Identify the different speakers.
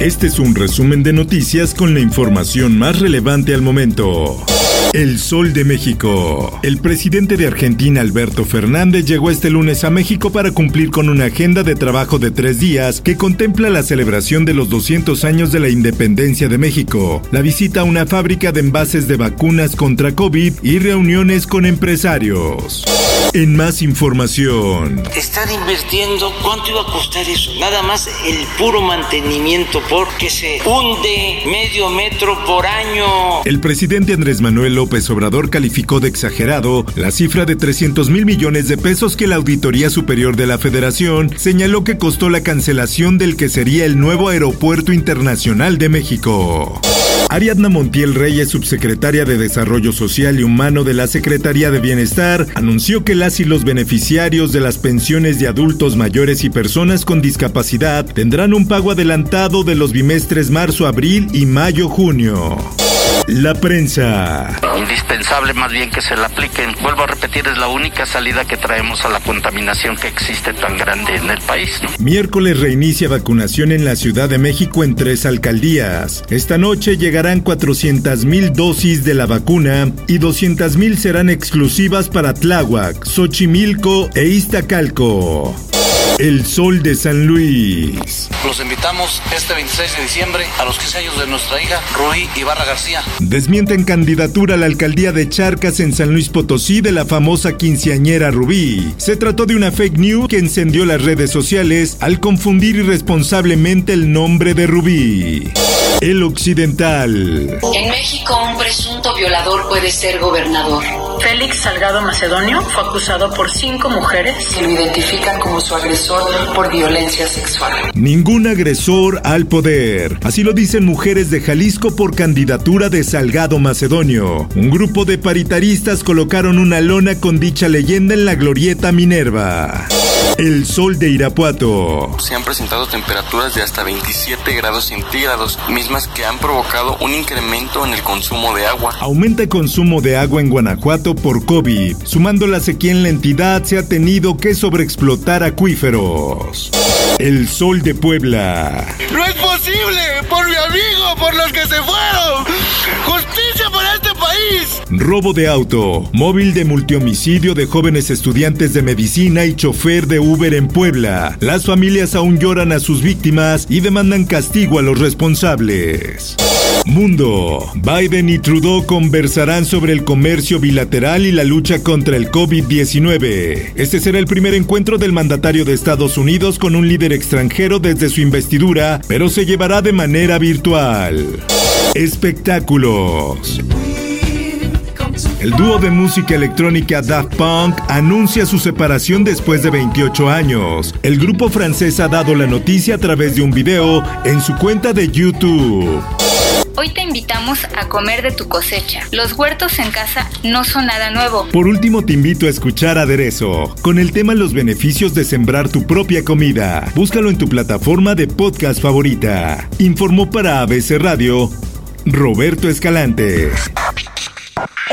Speaker 1: Este es un resumen de noticias con la información más relevante al momento. El Sol de México. El presidente de Argentina, Alberto Fernández, llegó este lunes a México para cumplir con una agenda de trabajo de tres días que contempla la celebración de los 200 años de la independencia de México, la visita a una fábrica de envases de vacunas contra COVID y reuniones con empresarios. En más información.
Speaker 2: Están invirtiendo, ¿cuánto iba a costar eso? Nada más el puro mantenimiento porque se hunde medio metro por año.
Speaker 1: El presidente Andrés Manuel López Obrador calificó de exagerado la cifra de 300 mil millones de pesos que la Auditoría Superior de la Federación señaló que costó la cancelación del que sería el nuevo Aeropuerto Internacional de México. Ariadna Montiel Reyes, subsecretaria de Desarrollo Social y Humano de la Secretaría de Bienestar, anunció que las y los beneficiarios de las pensiones de adultos mayores y personas con discapacidad tendrán un pago adelantado de los bimestres marzo, abril y mayo-junio. La prensa.
Speaker 3: Indispensable más bien que se la apliquen. Vuelvo a repetir, es la única salida que traemos a la contaminación que existe tan grande en el país.
Speaker 1: Miércoles reinicia vacunación en la Ciudad de México en tres alcaldías. Esta noche llegarán 400 mil dosis de la vacuna y 200 mil serán exclusivas para Tláhuac, Xochimilco e Iztacalco. El Sol de San Luis.
Speaker 4: Los invitamos este 26 de diciembre a los 15 años de nuestra hija, Rui Ibarra García.
Speaker 1: Desmienten candidatura a la alcaldía de Charcas en San Luis Potosí de la famosa quinceañera Rubí. Se trató de una fake news que encendió las redes sociales al confundir irresponsablemente el nombre de Rubí. El Occidental.
Speaker 5: En México un presunto violador puede ser gobernador.
Speaker 6: Félix Salgado Macedonio fue acusado por cinco mujeres
Speaker 5: que lo identifican como su por violencia sexual.
Speaker 1: Ningún agresor al poder. Así lo dicen mujeres de Jalisco por candidatura de Salgado Macedonio. Un grupo de paritaristas colocaron una lona con dicha leyenda en la glorieta Minerva. El sol de Irapuato.
Speaker 7: Se han presentado temperaturas de hasta 27 grados centígrados, mismas que han provocado un incremento en el consumo de agua.
Speaker 1: Aumenta el consumo de agua en Guanajuato por COVID. Sumando la sequía en la entidad, se ha tenido que sobreexplotar acuíferos. El sol de Puebla.
Speaker 8: ¡No es posible! ¡Por mi amigo! ¡Por los que se fueron! ¡Justicia para este
Speaker 1: Robo de auto. Móvil de multihomicidio de jóvenes estudiantes de medicina y chofer de Uber en Puebla. Las familias aún lloran a sus víctimas y demandan castigo a los responsables. Mundo. Biden y Trudeau conversarán sobre el comercio bilateral y la lucha contra el COVID-19. Este será el primer encuentro del mandatario de Estados Unidos con un líder extranjero desde su investidura, pero se llevará de manera virtual. Espectáculos. El dúo de música electrónica Daft Punk anuncia su separación después de 28 años. El grupo francés ha dado la noticia a través de un video en su cuenta de YouTube.
Speaker 9: Hoy te invitamos a comer de tu cosecha. Los huertos en casa no son nada nuevo.
Speaker 1: Por último, te invito a escuchar Aderezo, con el tema Los beneficios de sembrar tu propia comida. Búscalo en tu plataforma de podcast favorita. Informó para ABC Radio Roberto Escalante.